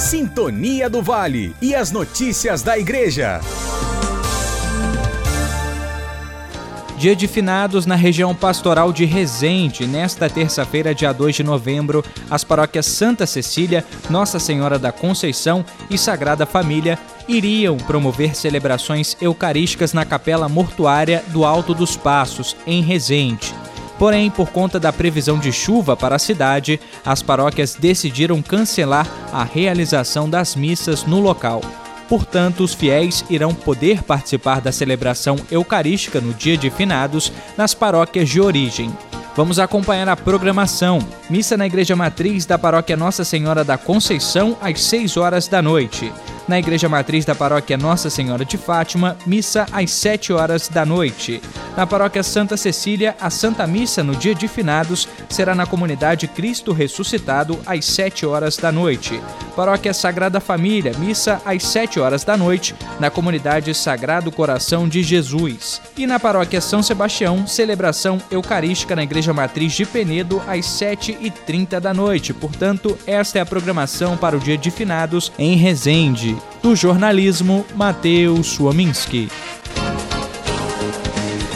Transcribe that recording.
Sintonia do Vale e as notícias da Igreja. Dia de finados na região pastoral de Resende. Nesta terça-feira, dia 2 de novembro, as paróquias Santa Cecília, Nossa Senhora da Conceição e Sagrada Família iriam promover celebrações eucarísticas na capela mortuária do Alto dos Passos, em Resende. Porém, por conta da previsão de chuva para a cidade, as paróquias decidiram cancelar a realização das missas no local. Portanto, os fiéis irão poder participar da celebração eucarística no dia de finados nas paróquias de origem. Vamos acompanhar a programação. Missa na Igreja Matriz da Paróquia Nossa Senhora da Conceição às 6 horas da noite na Igreja Matriz da Paróquia Nossa Senhora de Fátima, missa às 7 horas da noite. Na Paróquia Santa Cecília, a Santa Missa no dia de finados será na comunidade Cristo Ressuscitado às 7 horas da noite. Paróquia Sagrada Família, missa às 7 horas da noite, na comunidade Sagrado Coração de Jesus. E na Paróquia São Sebastião, celebração eucarística na Igreja Matriz de Penedo às 7h30 da noite. Portanto, esta é a programação para o dia de finados em Resende do jornalismo Matheus Suominski.